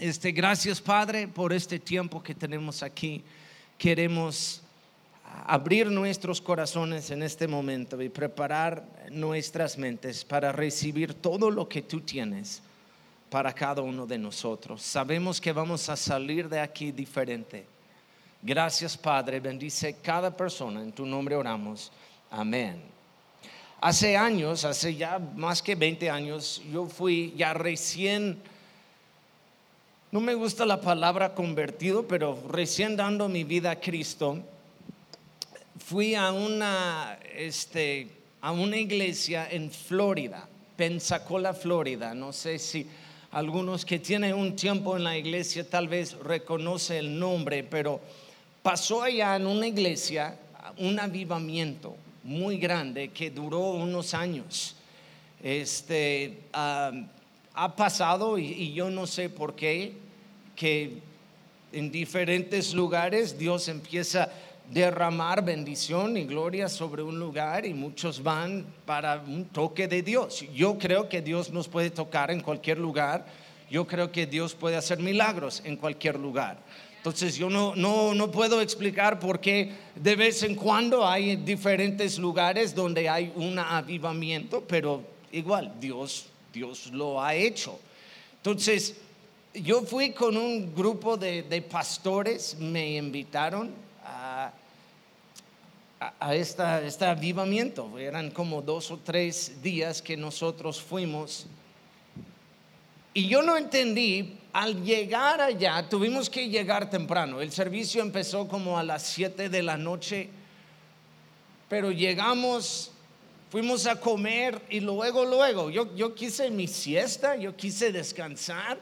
Este, gracias Padre por este tiempo que tenemos aquí. Queremos abrir nuestros corazones en este momento y preparar nuestras mentes para recibir todo lo que tú tienes para cada uno de nosotros. Sabemos que vamos a salir de aquí diferente. Gracias Padre, bendice cada persona. En tu nombre oramos. Amén. Hace años, hace ya más que 20 años, yo fui ya recién no me gusta la palabra convertido, pero recién dando mi vida a Cristo, fui a una, este, a una iglesia en Florida, Pensacola, Florida. No sé si algunos que tienen un tiempo en la iglesia tal vez reconoce el nombre, pero pasó allá en una iglesia un avivamiento muy grande que duró unos años. Este, ah, ha pasado y, yo no sé por qué, que en diferentes lugares Dios empieza a derramar bendición y gloria sobre un lugar y muchos van para un toque de Dios. Yo creo que Dios nos puede tocar en cualquier lugar. Yo creo que Dios puede hacer milagros en cualquier lugar. Entonces yo no, no, no puedo explicar por qué de vez en cuando hay diferentes lugares donde hay un avivamiento, pero igual Dios Dios lo ha hecho. Entonces, yo fui con un grupo de, pastores, me invitaron a, a, este avivamiento. Eran como dos o tres días que nosotros fuimos. Y yo no entendí, al llegar allá, tuvimos que llegar temprano. El servicio empezó como a las 7 de la noche, pero llegamos Fuimos a comer y luego, luego, yo, yo quise mi siesta, yo quise descansar.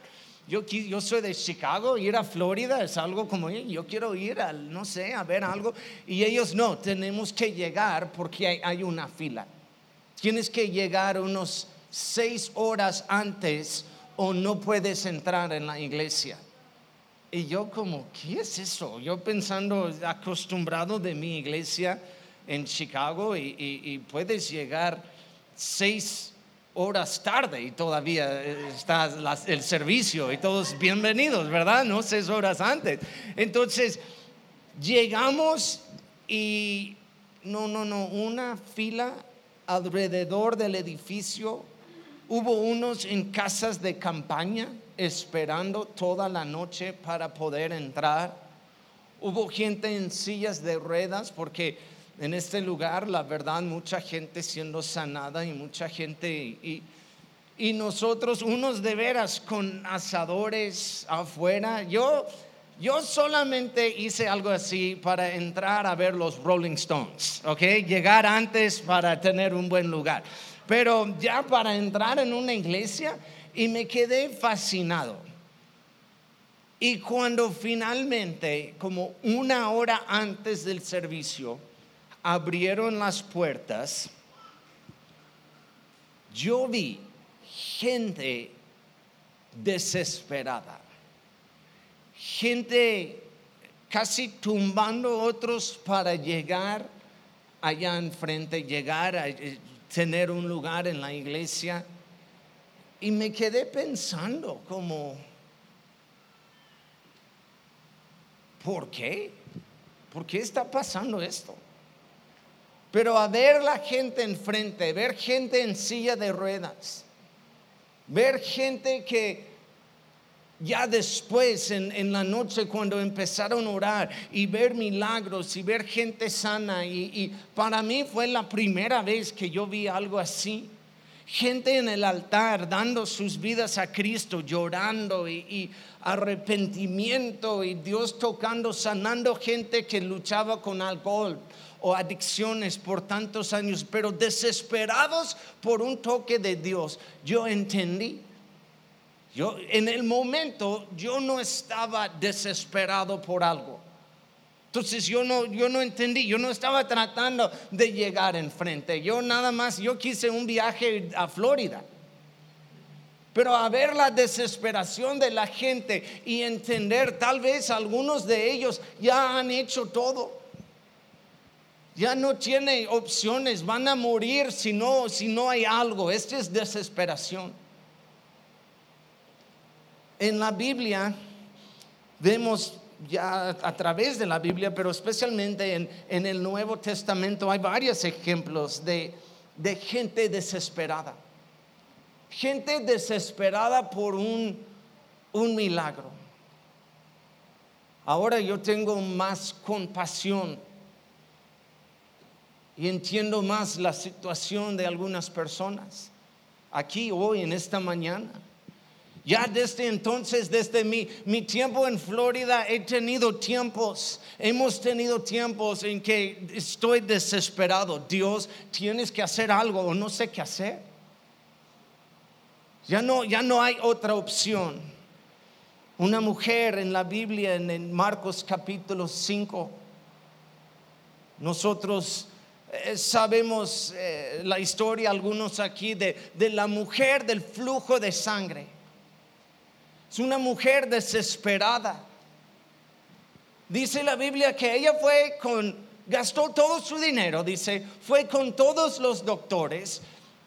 Yo, yo soy de Chicago, ir a Florida es algo como, yo quiero ir al, no sé, a ver algo. Y ellos no, tenemos que llegar porque hay, hay una fila. Tienes que llegar unos seis horas antes o no puedes entrar en la iglesia. Y yo como, ¿qué es eso? Yo pensando, acostumbrado de mi iglesia, en Chicago y, puedes llegar seis horas tarde y todavía está el servicio y todos bienvenidos, ¿verdad? No seis horas antes. Entonces, llegamos y no, no, no, una fila alrededor del edificio. Hubo unos en casas de campaña esperando toda la noche para poder entrar. Hubo gente en sillas de ruedas porque en este lugar, la verdad, mucha gente siendo sanada y mucha gente y, nosotros, unos de veras con asadores afuera. Yo, yo solamente hice algo así para entrar a ver los Rolling Stones, ¿ok? Llegar antes para tener un buen lugar. Pero ya para entrar en una iglesia y me quedé fascinado. Y cuando finalmente, como una hora antes del servicio, abrieron las puertas, yo vi gente desesperada, gente casi tumbando otros para llegar allá enfrente, llegar a eh, tener un lugar en la iglesia. Y me quedé pensando como, ¿por qué? ¿Por qué está pasando esto? Pero a ver la gente enfrente, ver gente en silla de ruedas, ver gente que ya después en, la noche cuando empezaron a orar y ver milagros y ver gente sana y, y para mí fue la primera vez que yo vi algo así. Gente en el altar dando sus vidas a Cristo, llorando y, y, arrepentimiento y Dios tocando, sanando gente que luchaba con alcohol, o adicciones por tantos años, pero desesperados por un toque de Dios. Yo entendí. Yo en el momento yo no estaba desesperado por algo. Entonces yo no, yo no entendí, yo no estaba tratando de llegar enfrente. Yo nada más, yo quise un viaje a Florida. Pero a ver la desesperación de la gente y entender, tal vez algunos de ellos ya han hecho todo ya no tiene opciones, van a morir si no, si no hay algo. Esto es desesperación. En la Biblia vemos ya a través de la Biblia, pero especialmente en, en el Nuevo Testamento hay varios ejemplos de, de gente desesperada. Gente desesperada por un, un milagro. Ahora yo tengo más compasión y entiendo más la situación de algunas personas aquí hoy en esta mañana. Ya desde entonces, desde mi, mi, tiempo en Florida, he tenido tiempos, hemos tenido tiempos en que estoy desesperado. Dios, tienes que hacer algo o no sé qué hacer. Ya no, ya no hay otra opción. Una mujer en la Biblia, en, Marcos capítulo 5, nosotros eh, sabemos eh, la historia, algunos aquí, de, de la mujer del flujo de sangre. Es una mujer desesperada. Dice la Biblia que ella fue con, gastó todo su dinero, dice, fue con todos los doctores,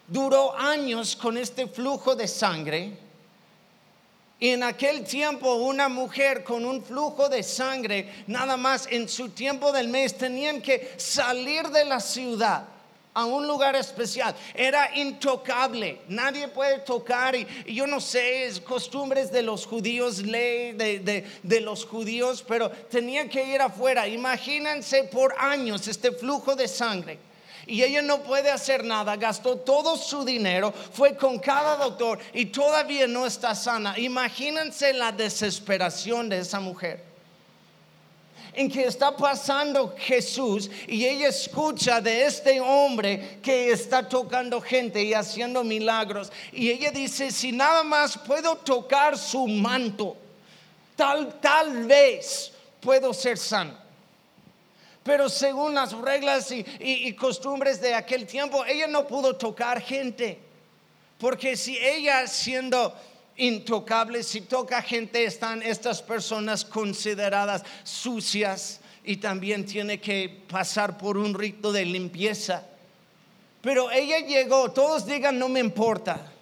duró años con este flujo de sangre. Y en aquel tiempo una mujer con un flujo de sangre, nada más en su tiempo del mes, tenían que salir de la ciudad a un lugar especial. Era intocable. Nadie puede tocar. Y, yo no sé, es costumbres de los judíos, ley de, de, los judíos, pero tenía que ir afuera. Imagínense por años este flujo de sangre. Y ella no puede hacer nada, gastó todo su dinero, fue con cada doctor y todavía no está sana. Imagínense la desesperación de esa mujer en que está pasando Jesús y ella escucha de este hombre que está tocando gente y haciendo milagros. Y ella dice, si nada más puedo tocar su manto, tal, tal vez puedo ser sano. Pero según las reglas y, costumbres de aquel tiempo, ella no pudo tocar gente. Porque si ella siendo intocable. Si toca gente, están estas personas consideradas sucias y también tiene que pasar por un rito de limpieza. Pero ella llegó, todos digan, no me importa.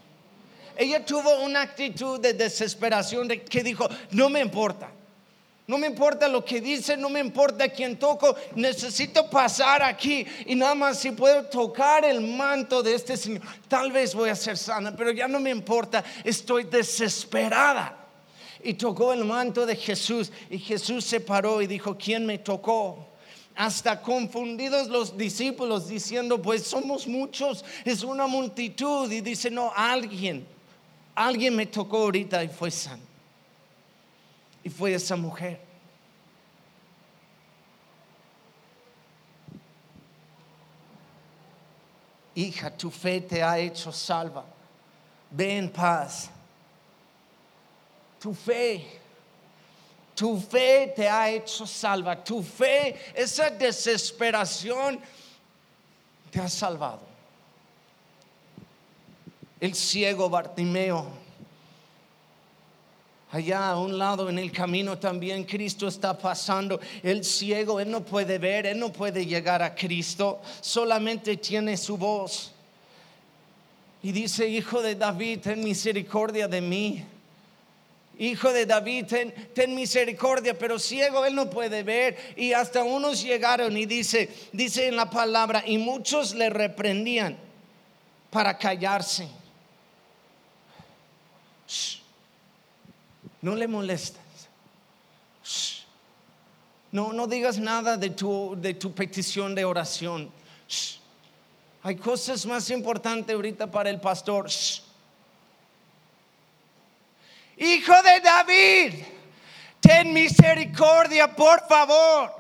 Ella tuvo una actitud de desesperación de que dijo, no me importa. No me importa lo que dice, no me importa quién toco, necesito pasar aquí y nada más si puedo tocar el manto de este Señor, tal vez voy a ser sana, pero ya no me importa, estoy desesperada. Y tocó el manto de Jesús y Jesús se paró y dijo, ¿quién me tocó? hasta confundidos los discípulos diciendo, pues somos muchos, es una multitud. Y dice, no, alguien, alguien me tocó ahorita y fue santo. Y fue esa mujer. Hija, tu fe te ha hecho salva. Ve en paz. Tu fe, tu fe te ha hecho salva. Tu fe, esa desesperación te ha salvado. El ciego Bartimeo Allá a un lado en el camino también Cristo está pasando. El ciego, él no puede ver, él no puede llegar a Cristo, solamente tiene su voz. Y dice, hijo de David, ten misericordia de mí. Hijo de David, ten, ten, misericordia, pero ciego él no puede ver. Y hasta unos llegaron y dice, dice en la palabra, y muchos le reprendían para callarse. No le molestes. No, no digas nada de tu, de tu petición de oración. Hay cosas más importantes ahorita para el pastor. Hijo de David, ten misericordia, por favor.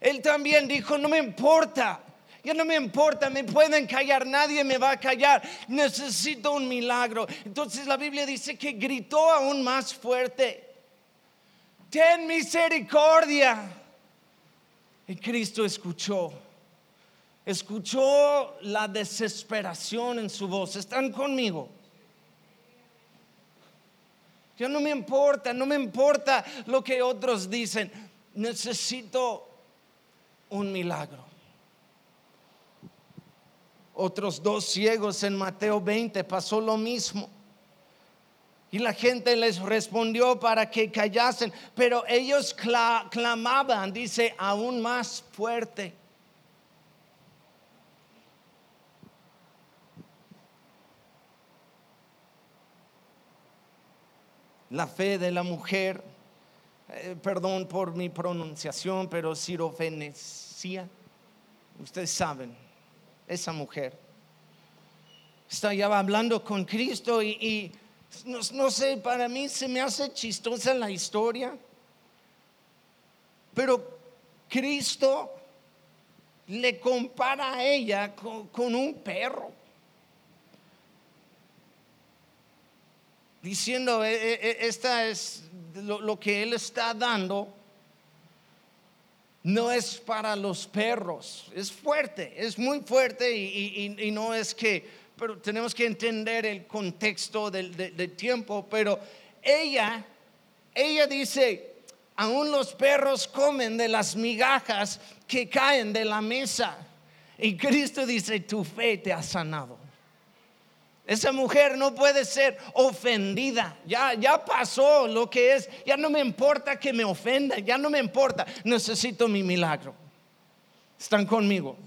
Él también dijo, no me importa. Ya no me importa, me pueden callar, nadie me va a callar. Necesito un milagro. Entonces la Biblia dice que gritó aún más fuerte. Ten misericordia. Y Cristo escuchó. Escuchó la desesperación en su voz. ¿Están conmigo? Ya no me importa, no me importa lo que otros dicen. Necesito un milagro. Otros dos ciegos en Mateo 20 pasó lo mismo. Y la gente les respondió para que callasen, pero ellos clamaban, dice, aún más fuerte. La fe de la mujer, eh, perdón por mi pronunciación, pero sirofenecia, ustedes saben, esa mujer está ya hablando con Cristo y no, sé, para mí se me hace chistosa la historia, pero Cristo le compara a ella con, un perro. Diciendo, e, e, e, esta es lo, que Él está dando, no es para los perros, es fuerte, es muy fuerte y no es que pero tenemos que entender el contexto del, tiempo. Pero ella, ella dice, aún los perros comen de las migajas que caen de la mesa. Y Cristo dice, tu fe te ha sanado. Esa mujer no puede ser ofendida. Ya, ya pasó lo que es. Ya no me importa que me ofenda. Ya no me importa. Necesito mi milagro. ¿Están conmigo?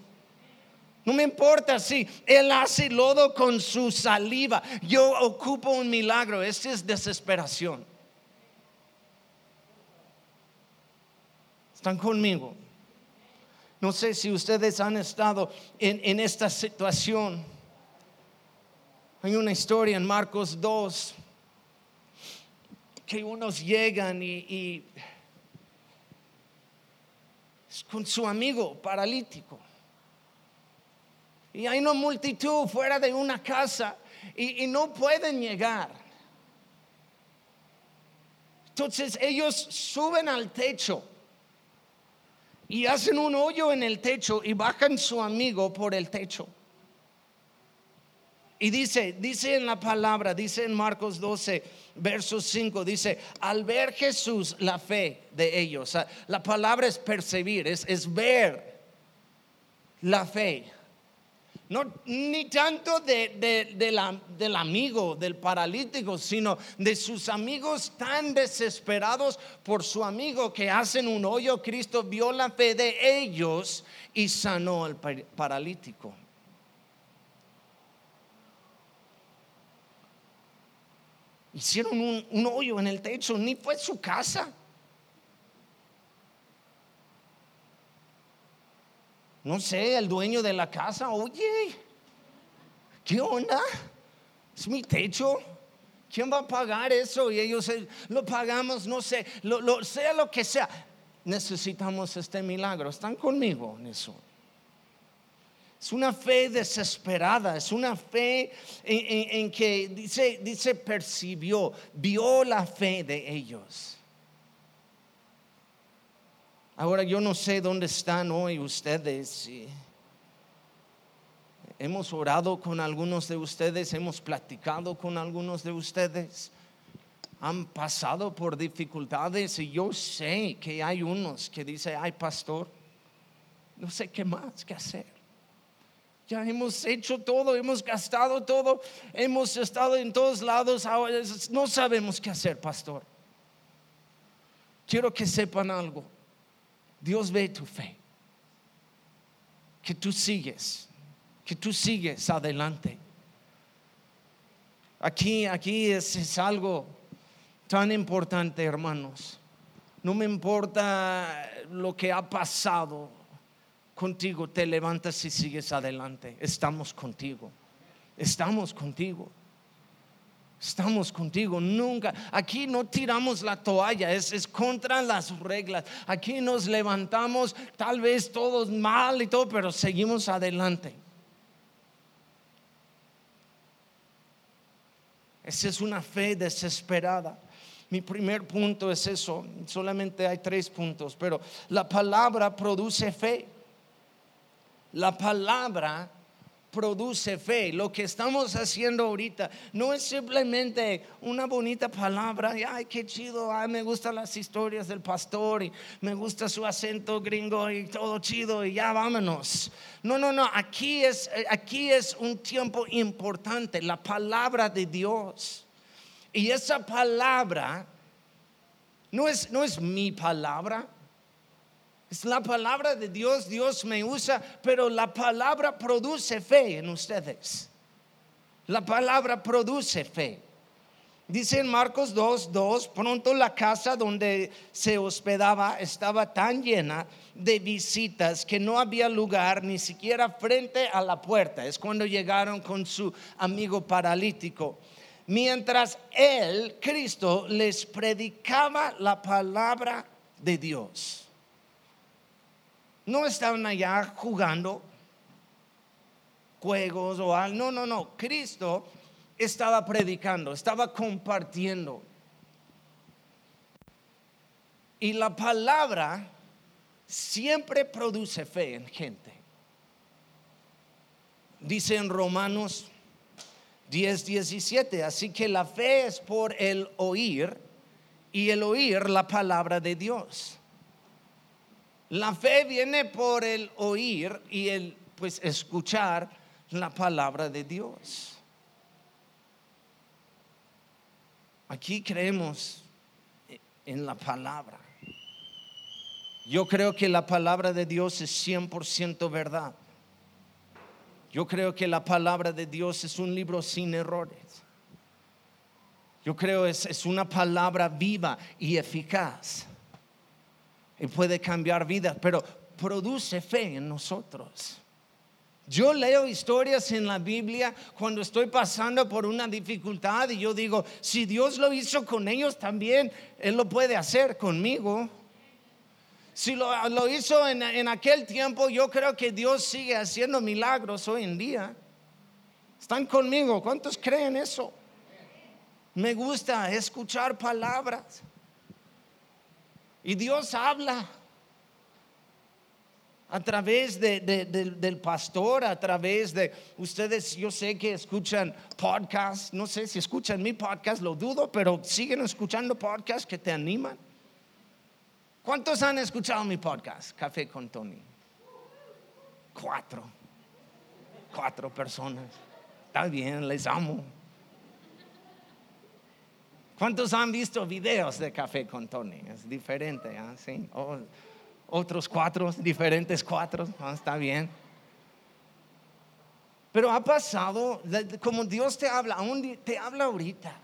No me importa si Él hace lodo con su saliva. Yo ocupo un milagro. Esa es desesperación. ¿Están conmigo? No sé si ustedes han estado en, esta situación. Hay una historia en Marcos 2 que unos llegan y, y con su amigo paralítico y hay una multitud fuera de una casa y, no pueden llegar. Entonces ellos suben al techo y hacen un hoyo en el techo y bajan su amigo por el techo. Y dice, dice en la palabra, dice en Marcos 12, verso 5, dice, al ver Jesús la fe de ellos, la palabra es percibir, es, ver la fe. No, ni tanto de, del amigo, del paralítico, sino de sus amigos tan desesperados por su amigo que hacen un hoyo. Cristo vio la fe de ellos y sanó al paralítico. Hicieron un, hoyo en el techo, ni fue su casa. no sé, el dueño de la casa, oye, ¿qué onda? Es mi techo. ¿Quién va a pagar eso? Y ellos eh, lo pagamos, no sé, lo, sea lo que sea. Necesitamos este milagro. ¿Están conmigo en eso? Es una fe desesperada, es una fe en, que dice, dice, percibió, vio la fe de ellos. Ahora yo no sé dónde están hoy ustedes. Hemos orado con algunos de ustedes, hemos platicado con algunos de ustedes. Han pasado por dificultades y yo sé que hay unos que dicen, ay pastor, no sé qué más que hacer. Ya hemos hecho todo, hemos gastado todo, hemos estado en todos lados, ahora no sabemos qué hacer, pastor. Quiero que sepan algo. Dios ve tu fe. Que tú sigues, que tú sigues adelante. Aquí, aquí es, es algo tan importante, hermanos. No me importa lo que ha pasado contigo, te levantas y sigues adelante. Estamos contigo. Estamos contigo. Estamos contigo, nunca. Aquí no tiramos la toalla, es, es, contra las reglas. Aquí nos levantamos, tal vez todos mal y todo, pero seguimos adelante. Esa es una fe desesperada. Mi primer punto es eso, solamente hay tres puntos, pero la palabra produce fe. La palabra produce fe. Lo que estamos haciendo ahorita no es simplemente una bonita palabra, ay, qué chido, ay, me gustan las historias del pastor y me gusta su acento gringo y todo chido y ya vámonos. No, no, no, aquí es, aquí es un tiempo importante, la palabra de Dios. Y esa palabra no es, no es mi palabra, es la palabra de Dios, Dios me usa, pero la palabra produce fe en ustedes. La palabra produce fe. Dice en Marcos 2, 2, pronto la casa donde se hospedaba estaba tan llena de visitas que no había lugar ni siquiera frente a la puerta. Es cuando llegaron con su amigo paralítico. Mientras él, Cristo, les predicaba la palabra de Dios. No estaban allá jugando juegos o algo. No, no, no. Cristo estaba predicando, estaba compartiendo. Y la palabra siempre produce fe en gente. Dice en Romanos 10, 17, así que la fe es por el oír y el oír la palabra de Dios. La fe viene por el oír y el pues escuchar la palabra de Dios. Aquí creemos en la palabra. Yo creo que la palabra de Dios es 100% verdad. Yo creo que la palabra de Dios es un libro sin errores. Yo creo es, es una palabra viva y eficaz. Y puede cambiar vidas, pero produce fe en nosotros. Yo leo historias en la Biblia cuando estoy pasando por una dificultad y yo digo, si Dios lo hizo con ellos también, Él lo puede hacer conmigo. Si lo, hizo en, en, aquel tiempo, yo creo que Dios sigue haciendo milagros hoy en día. Están conmigo, ¿cuántos creen eso? Me gusta escuchar palabras. Y Dios habla a través del pastor, a través de ustedes, yo sé que escuchan podcasts, no sé si escuchan mi podcast, lo dudo, pero siguen escuchando podcasts que te animan. ¿Cuántos han escuchado mi podcast, Café con Tony? Cuatro. Cuatro personas. Está bien, les amo. ¿Cuántos han visto videos de Café con Tony? Es diferente, ¿ah? ¿sí? Otros cuatro, diferentes cuatro, ah, está bien. Pero ha pasado, como Dios te habla, aún te habla ahorita.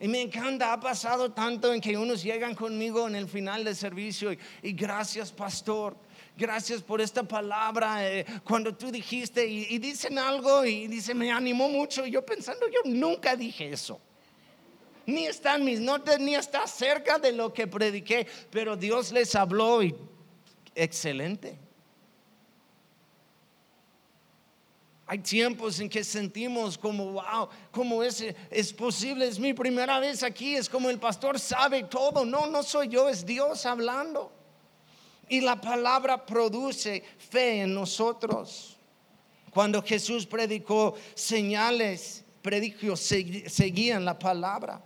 Y me encanta, ha pasado tanto en que unos llegan conmigo en el final del servicio y, gracias pastor, gracias por esta palabra, eh, cuando tú dijiste y, y, dicen algo y dice, me animó mucho, yo pensando, yo nunca dije eso ni está en mis notas, ni está cerca de lo que prediqué, pero Dios les habló y excelente. Hay tiempos en que sentimos como, wow, como es, es posible, es mi primera vez aquí, es como el pastor sabe todo. No, no soy yo, es Dios hablando. Y la palabra produce fe en nosotros. Cuando Jesús predicó señales, predigios seguían la palabra.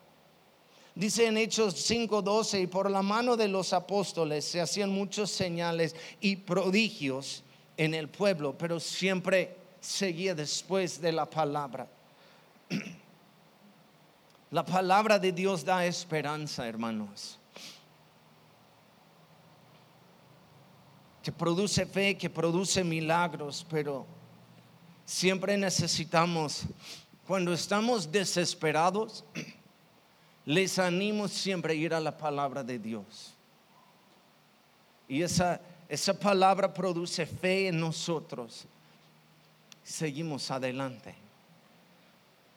Dice en Hechos 5:12, y por la mano de los apóstoles se hacían muchos señales y prodigios en el pueblo, pero siempre seguía después de la palabra. La palabra de Dios da esperanza, hermanos. Que produce fe, que produce milagros, pero siempre necesitamos, cuando estamos desesperados, les animo siempre a ir a la palabra de Dios. Y esa, esa palabra produce fe en nosotros. Seguimos adelante.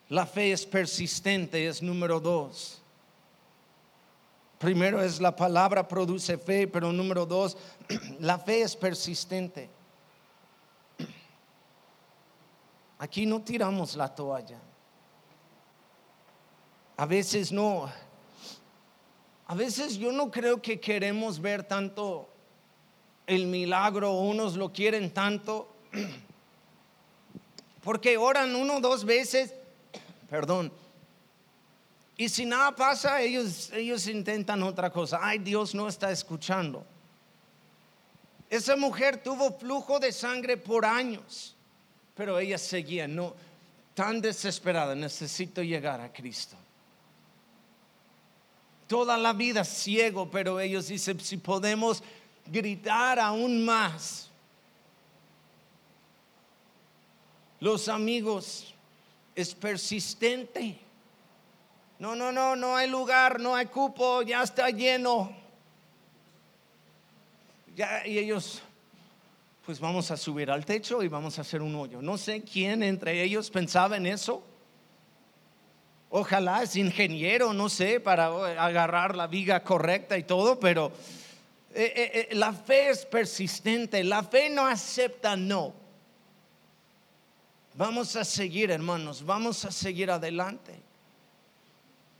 La fe es persistente, es número dos. Primero es la palabra produce fe, pero número dos, la fe es persistente. Aquí no tiramos la toalla. A veces no. A veces yo no creo que queremos ver tanto el milagro, unos lo quieren tanto, porque oran uno o dos veces, perdón, y si nada pasa, ellos, ellos intentan otra cosa. Ay, Dios no está escuchando. Esa mujer tuvo flujo de sangre por años, pero ella seguía, no, tan desesperada, necesito llegar a Cristo. Toda la vida ciego, pero ellos dicen, si podemos gritar aún más. Los amigos es persistente. No, no, no, no hay lugar, no hay cupo, ya está lleno. Ya, y ellos, pues vamos a subir al techo y vamos a hacer un hoyo. No sé quién entre ellos pensaba en eso. Ojalá es ingeniero, no sé, para agarrar la viga correcta y todo, pero eh, eh, eh, la fe es persistente, la fe no acepta no. Vamos a seguir, hermanos, vamos a seguir adelante.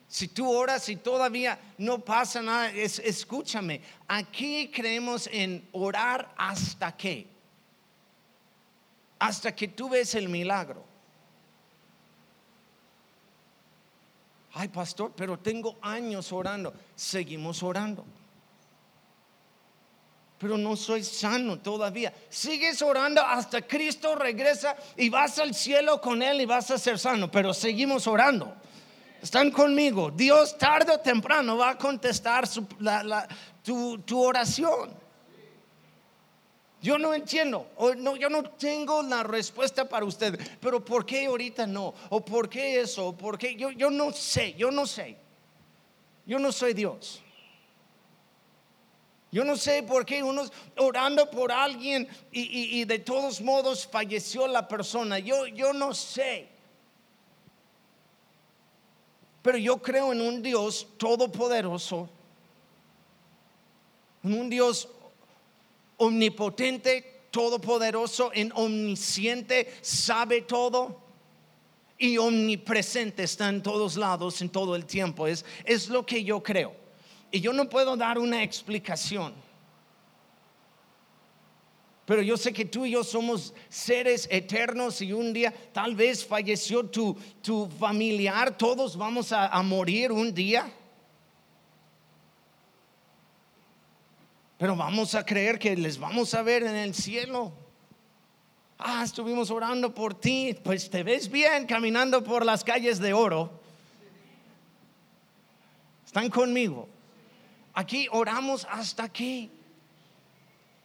Si tú oras y todavía no pasa nada, escúchame, aquí creemos en orar hasta que, hasta que tú ves el milagro. Ay, pastor, pero tengo años orando. Seguimos orando. Pero no soy sano todavía. Sigues orando hasta Cristo regresa y vas al cielo con Él y vas a ser sano. Pero seguimos orando. Están conmigo. Dios tarde o temprano va a contestar tu, tu oración. Yo no entiendo, no, yo no tengo la respuesta para usted, pero ¿por qué ahorita no? ¿O por qué eso? ¿O por qué? Yo, yo no sé, yo no sé. Yo no soy Dios. Yo no sé por qué unos orando por alguien y, y, de todos modos falleció la persona. Yo, yo no sé. Pero yo creo en un Dios todopoderoso, en un Dios omnipotente, todopoderoso, en omnisciente, sabe todo y omnipresente, está en todos lados, en todo el tiempo. Es, es lo que yo creo. Y yo no puedo dar una explicación. Pero yo sé que tú y yo somos seres eternos y un día tal vez falleció tu, tu familiar, todos vamos a morir un día. Pero vamos a creer que les vamos a ver en el cielo. Ah, estuvimos orando por ti. Pues te ves bien caminando por las calles de oro. Están conmigo. Aquí oramos hasta aquí.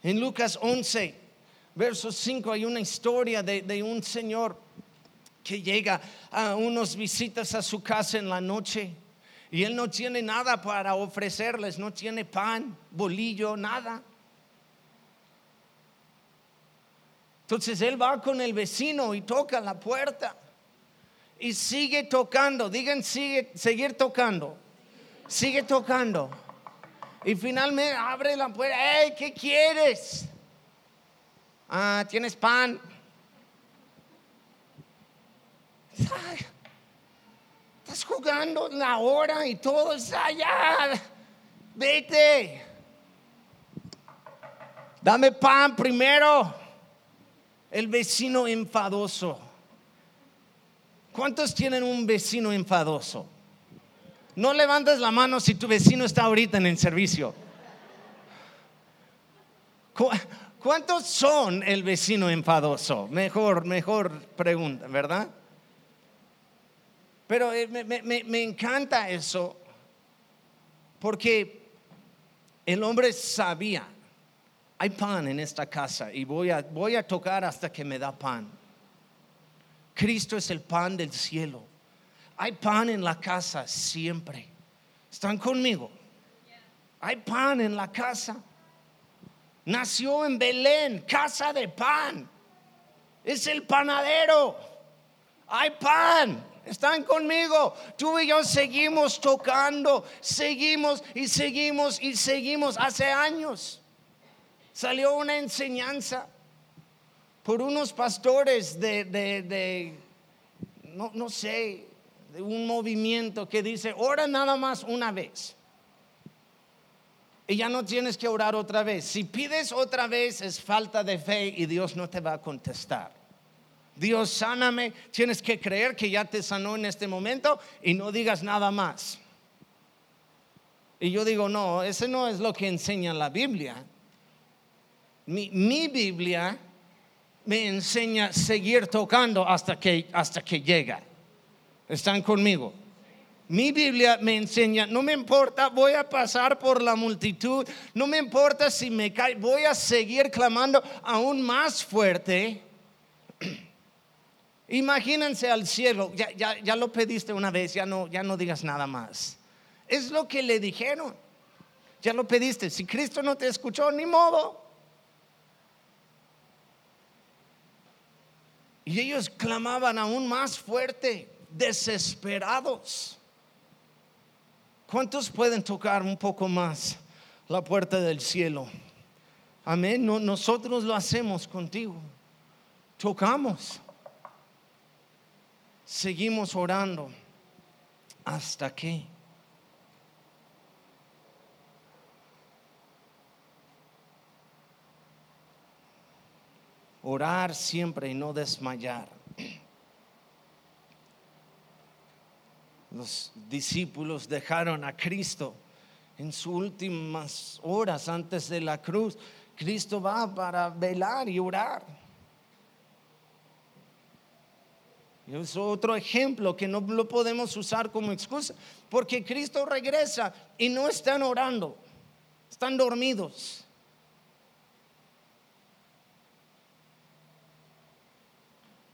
En Lucas 11, verso 5, hay una historia de, de un señor que llega a unos visitas a su casa en la noche y él no tiene nada para ofrecerles, no tiene pan, bolillo, nada. Entonces él va con el vecino y toca la puerta. Y sigue tocando, digan sigue, seguir tocando. Sigue tocando. Y finalmente abre la puerta. Hey, ¿qué quieres? Ah, ¿tienes pan? Estás jugando la hora y todo está allá. Vete. Dame pan primero. El vecino enfadoso. ¿Cuántos tienen un vecino enfadoso? No levantes la mano si tu vecino está ahorita en el servicio. ¿Cuántos son el vecino enfadoso? Mejor, mejor pregunta, ¿verdad? Pero eh, me, encanta eso porque el hombre sabía, hay pan en esta casa y voy a, voy a tocar hasta que me da pan. Cristo es el pan del cielo. Hay pan en la casa siempre. ¿Están conmigo? Hay pan en la casa. Nació en Belén, casa de pan. Es el panadero. Hay pan. Están conmigo. Tú y yo seguimos tocando, seguimos y seguimos y seguimos. Hace años salió una enseñanza por unos pastores de, no, no sé, de un movimiento que dice, ora nada más una vez. Y ya no tienes que orar otra vez. Si pides otra vez es falta de fe y Dios no te va a contestar. Dios sáname, tienes que creer que ya te sanó en este momento y no digas nada más. Y yo digo, no, ese no es lo que enseña la Biblia. Mi, Biblia me enseña seguir tocando hasta que, hasta que llega. ¿Están conmigo? Mi Biblia me enseña, no me importa, voy a pasar por la multitud, no me importa si me cae, voy a seguir clamando aún más fuerte. Imagínense al cielo, ya, ya, ya, lo pediste una vez, ya no, ya no digas nada más. Es lo que le dijeron, ya lo pediste, si Cristo no te escuchó, ni modo. Y ellos clamaban aún más fuerte, desesperados. ¿Cuántos pueden tocar un poco más la puerta del cielo? Amén. nosotros lo hacemos contigo. Tocamos. Seguimos orando. ¿Hasta qué? Orar siempre y no desmayar. los discípulos dejaron a Cristo en sus últimas horas antes de la cruz. Cristo va para velar y orar. Es otro ejemplo que no lo podemos usar como excusa, porque Cristo regresa y no están orando, están dormidos.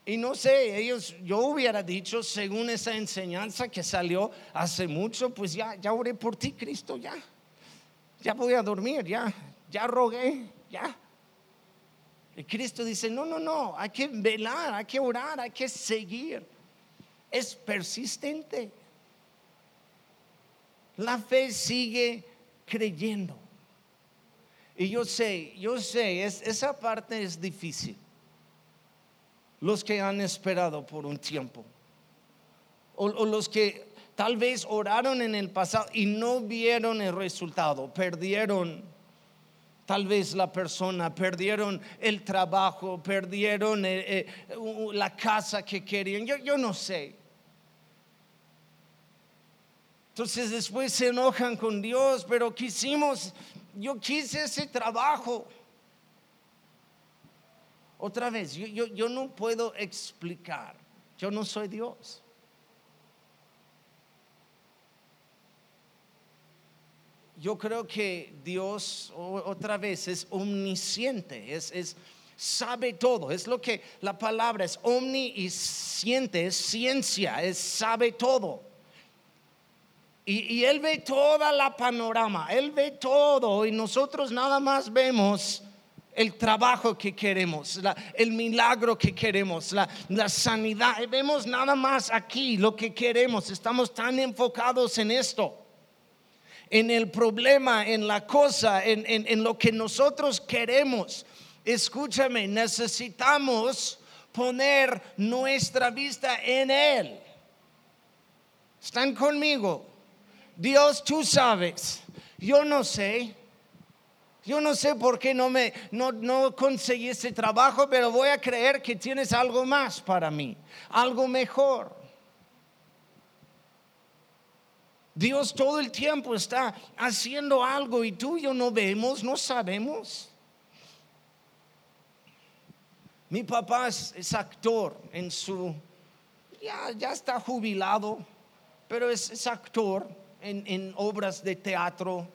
Y no sé, ellos, yo hubiera dicho, según esa enseñanza que salió hace mucho, pues ya, ya oré por ti, Cristo, ya. Ya voy a dormir, ya, ya rogué, ya. Y Cristo dice, no, no, no, hay que velar, hay que orar, hay que seguir. Es persistente. La fe sigue creyendo. Y yo sé, yo sé, es, esa parte es difícil los que han esperado por un tiempo. O, los que tal vez oraron en el pasado y no vieron el resultado, perdieron tal vez la persona, perdieron el trabajo, perdieron eh, eh, la casa que querían, yo, yo no sé. Entonces después se enojan con Dios, pero quisimos, yo quise ese trabajo. Otra vez, yo, no puedo explicar, yo no soy Dios. Yo creo que Dios otra vez es omnisciente, es, sabe todo, es lo que la palabra es omnisciente, es ciencia, es sabe todo. Y, y Él ve toda la panorama, Él ve todo y nosotros nada más vemos el trabajo que queremos, el milagro que queremos, la, sanidad. Vemos nada más aquí lo que queremos. Estamos tan enfocados en esto, en el problema, en la cosa, en, en lo que nosotros queremos. Escúchame, necesitamos poner nuestra vista en Él. ¿Están conmigo? Dios, tú sabes. Yo no sé. Yo no sé por qué no me no, no conseguí ese trabajo, pero voy a creer que tienes algo más para mí, algo mejor. Dios todo el tiempo está haciendo algo y tú y yo no vemos, no sabemos. Mi papá es, actor en su, ya, ya, está jubilado, pero es, actor en, en obras de teatro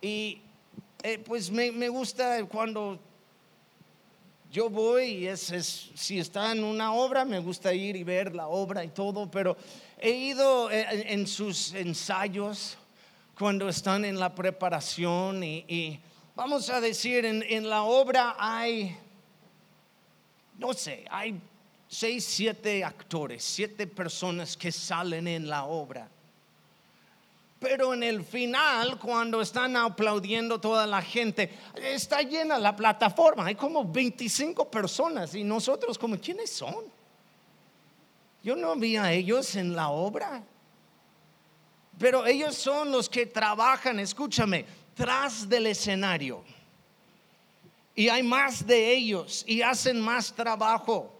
y eh, pues me, gusta cuando yo voy y es, si está en una obra, me gusta ir y ver la obra y todo, pero he ido eh, en, sus ensayos cuando están en la preparación y, vamos a decir, en, en, la obra hay, no sé, hay seis, siete actores, siete personas que salen en la obra. Pero en el final, cuando están aplaudiendo toda la gente, está llena la plataforma. Hay como 25 personas y nosotros como, ¿quiénes son? Yo no vi a ellos en la obra. Pero ellos son los que trabajan, escúchame, tras del escenario. Y hay más de ellos y hacen más trabajo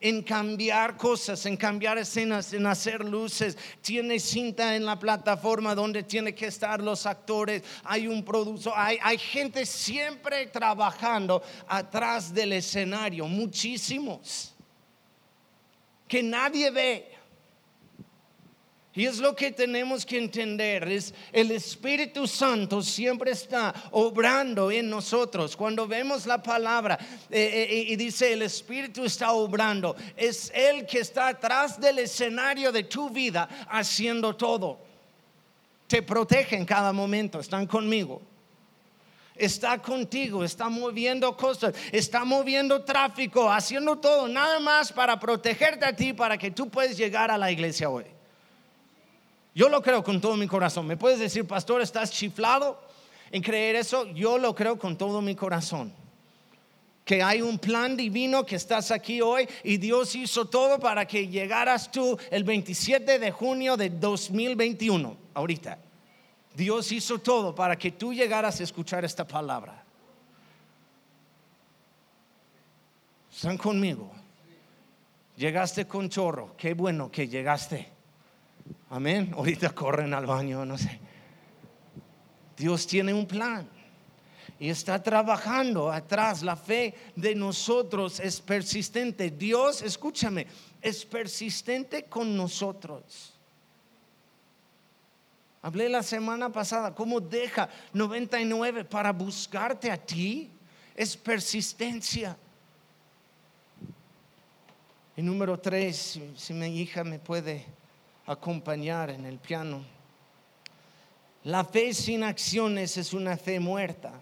en cambiar cosas, en cambiar escenas, en hacer luces. Tiene cinta en la plataforma donde tiene que estar los actores. Hay un productor, hay, hay gente siempre trabajando atrás del escenario, muchísimos, que nadie ve. Y es lo que tenemos que entender, es el Espíritu Santo siempre está obrando en nosotros. Cuando vemos la palabra eh, eh, y dice el Espíritu está obrando, es Él que está atrás del escenario de tu vida haciendo todo. Te protege en cada momento, están conmigo está contigo, está moviendo cosas, está moviendo tráfico, haciendo todo, nada más para protegerte a ti, para que tú puedas llegar a la iglesia hoy. Yo lo creo con todo mi corazón. ¿Me puedes decir, pastor, estás chiflado en creer eso? Yo lo creo con todo mi corazón. Que hay un plan divino que estás aquí hoy y Dios hizo todo para que llegaras tú el 27 de junio de 2021, ahorita. Dios hizo todo para que tú llegaras a escuchar esta palabra. ¿Están conmigo? Llegaste con chorro, qué bueno que llegaste. Amén. Ahorita corren al baño, no sé. Dios tiene un plan y está trabajando atrás. La fe de nosotros es persistente. Dios, escúchame, es persistente con nosotros. Hablé la semana pasada cómo deja 99 para buscarte a ti. Es persistencia. Y número tres, si mi hija me puede acompañar en el piano. La fe sin acciones es una fe muerta.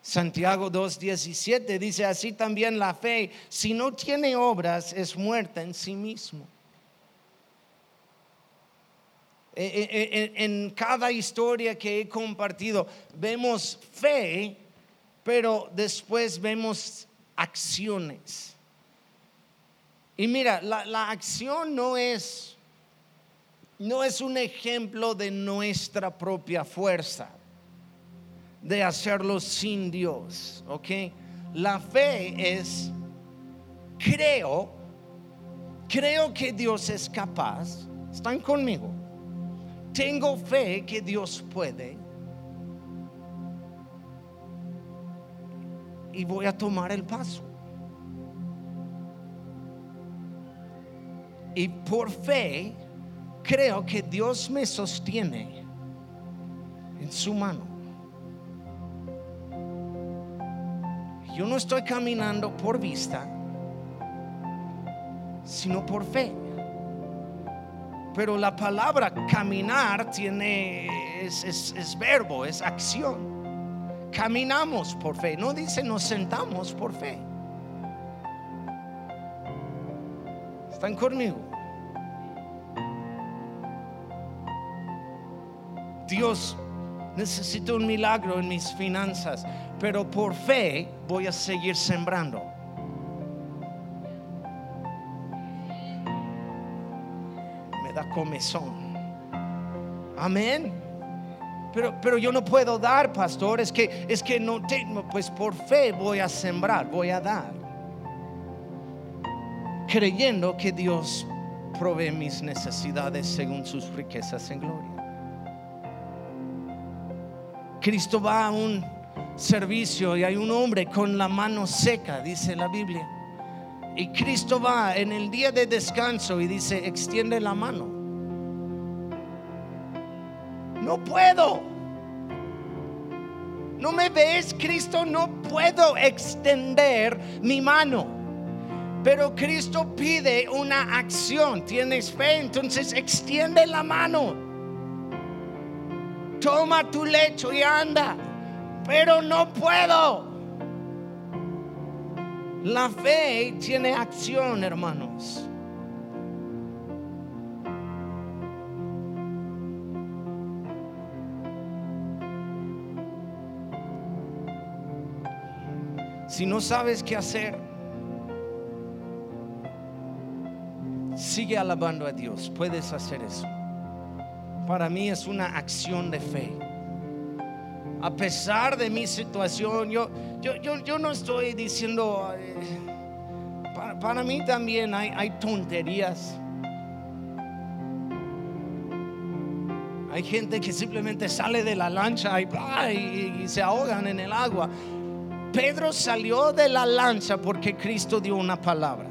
Santiago 2.17 dice así también la fe, si no tiene obras, es muerta en sí mismo. E, e, e, en cada historia que he compartido vemos fe, pero después vemos acciones. Y mira, la, acción no es, no es un ejemplo de nuestra propia fuerza, de hacerlo sin Dios, ¿ok? La fe es, creo, creo que Dios es capaz, están conmigo, tengo fe que Dios puede. Y voy a tomar el paso. Y por fe creo que Dios me sostiene en su mano. Yo no estoy caminando por vista, sino por fe. Pero la palabra caminar tiene, es, es verbo, es acción. Caminamos por fe, no dice nos sentamos por fe. ¿Están conmigo? Dios, necesito un milagro en mis finanzas, pero por fe voy a seguir sembrando. Me da comezón. Amén. Pero, pero yo no puedo dar, pastor. Es que, es que no tengo, pues por fe voy a sembrar, voy a dar creyendo que Dios provee mis necesidades según sus riquezas en gloria. Cristo va a un servicio y hay un hombre con la mano seca, dice la Biblia. Y Cristo va en el día de descanso y dice, extiende la mano. No puedo. ¿No me ves, Cristo? No puedo extender mi mano. Pero Cristo pide una acción. Tienes fe, entonces extiende la mano. Toma tu lecho y anda. Pero no puedo. La fe tiene acción, hermanos. Si no sabes qué hacer, Sigue alabando a Dios. Puedes hacer eso. Para mí es una acción de fe. A pesar de mi situación, yo, yo, yo, no estoy diciendo, para, mí también hay, tonterías. Hay gente que simplemente sale de la lancha y, se ahogan en el agua. Pedro salió de la lancha porque Cristo dio una palabra.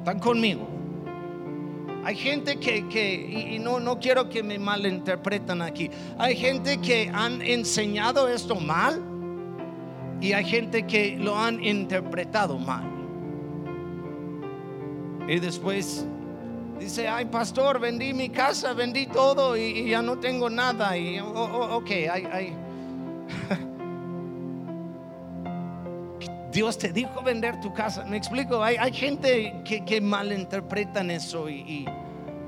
¿Están conmigo? Hay gente que, que y, no, no quiero que me malinterpretan aquí, hay gente que han enseñado esto mal y hay gente que lo han interpretado mal. Y después dice, ay pastor, vendí mi casa, vendí todo y, ya no tengo nada. Y oh, oh, ok, hay, Dios te dijo vender tu casa. Me explico, hay, gente que, que, malinterpretan eso y,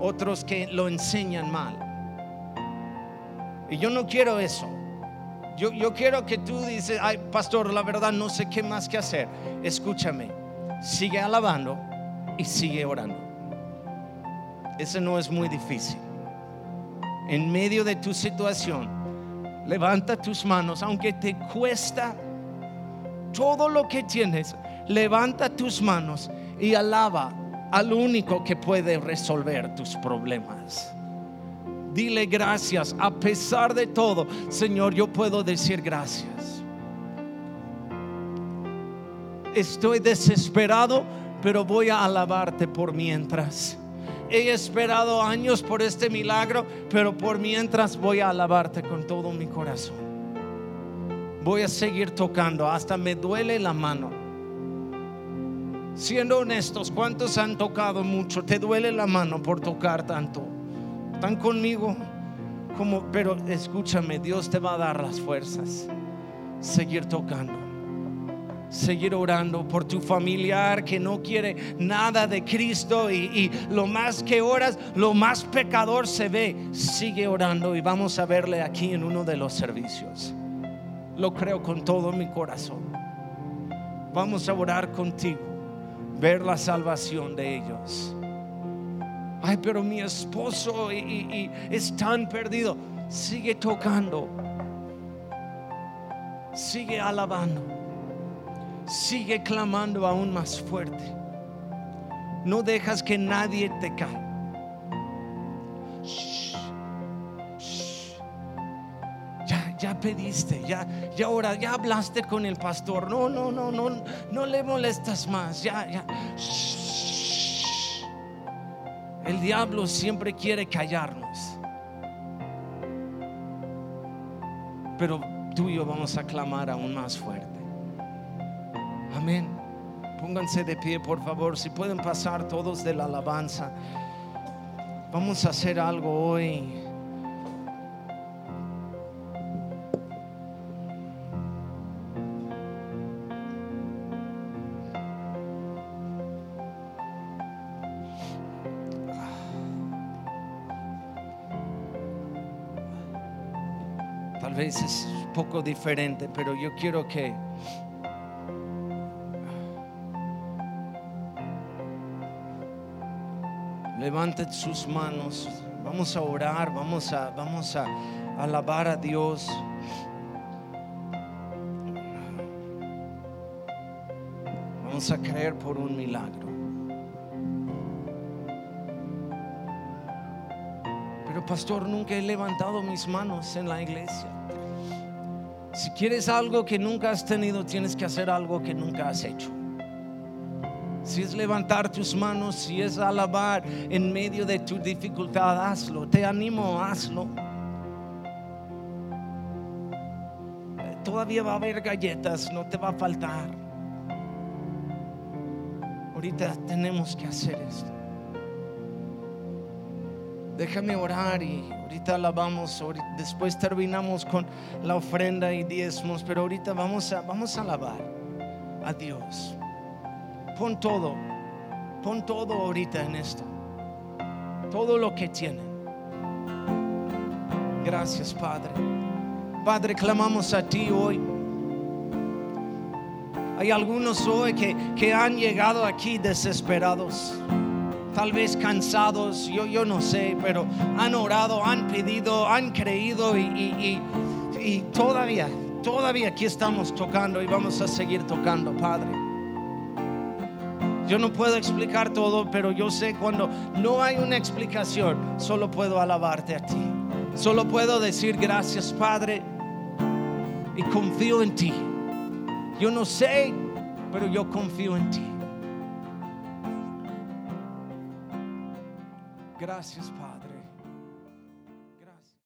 otros que lo enseñan mal. Y yo no quiero eso. Yo, yo quiero que tú dices, ay, pastor, la verdad no sé qué más que hacer. Escúchame, sigue alabando y sigue orando. Ese no es muy difícil. En medio de tu situación, levanta tus manos, aunque te cuesta todo lo que tienes, levanta tus manos y alaba al único que puede resolver tus problemas. Dile gracias, a pesar de todo, Señor, yo puedo decir gracias. Estoy desesperado, pero voy a alabarte por mientras. He esperado años por este milagro, pero por mientras voy a alabarte con todo mi corazón voy a seguir tocando, hasta me duele la mano. Siendo honestos, ¿cuántos han tocado mucho? ¿Te duele la mano por tocar tanto? ¿Están conmigo? Como, pero escúchame, Dios te va a dar las fuerzas. Seguir tocando. Seguir orando por tu familiar que no quiere nada de Cristo y, y lo más que oras, lo más pecador se ve. Sigue orando y vamos a verle aquí en uno de los servicios. Lo creo con todo mi corazón. Vamos a orar contigo, ver la salvación de ellos. Ay, pero mi esposo y, es tan perdido. Sigue tocando. Sigue alabando. Sigue clamando aún más fuerte. No dejas que nadie te caiga ya pediste, ya, ya ahora, ya hablaste con el pastor. No, no, no, no, no le molestas más. Ya, ya. El diablo siempre quiere callarnos. Pero tú y yo vamos a clamar aún más fuerte. Amén. Pónganse de pie, por favor. Si pueden pasar todos de la alabanza. Vamos a hacer algo hoy. Es un poco diferente, pero yo quiero que levanten sus manos. Vamos a orar, vamos a, vamos a alabar a Dios. Vamos a creer por un milagro. Pero pastor, nunca he levantado mis manos en la iglesia. Si quieres algo que nunca has tenido, tienes que hacer algo que nunca has hecho. Si es levantar tus manos, si es alabar en medio de tu dificultad, hazlo. Te animo, hazlo. Todavía va a haber galletas, no te va a faltar. Ahorita tenemos que hacer esto. Déjame orar y ahorita alabamos, después terminamos con la ofrenda y diezmos, pero ahorita vamos a, vamos a alabar a Dios. Pon todo, pon todo ahorita en esto, todo lo que tienen. Gracias, Padre. Padre, clamamos a ti hoy. Hay algunos hoy que, que han llegado aquí desesperados tal vez cansados, yo, yo no sé, pero han orado, han pedido, han creído y, y, todavía, todavía aquí estamos tocando y vamos a seguir tocando, Padre. Yo no puedo explicar todo, pero yo sé cuando no hay una explicación, solo puedo alabarte a ti. Solo puedo decir gracias, Padre, y confío en ti. Yo no sé, pero yo confío en ti. Gracias, Padre.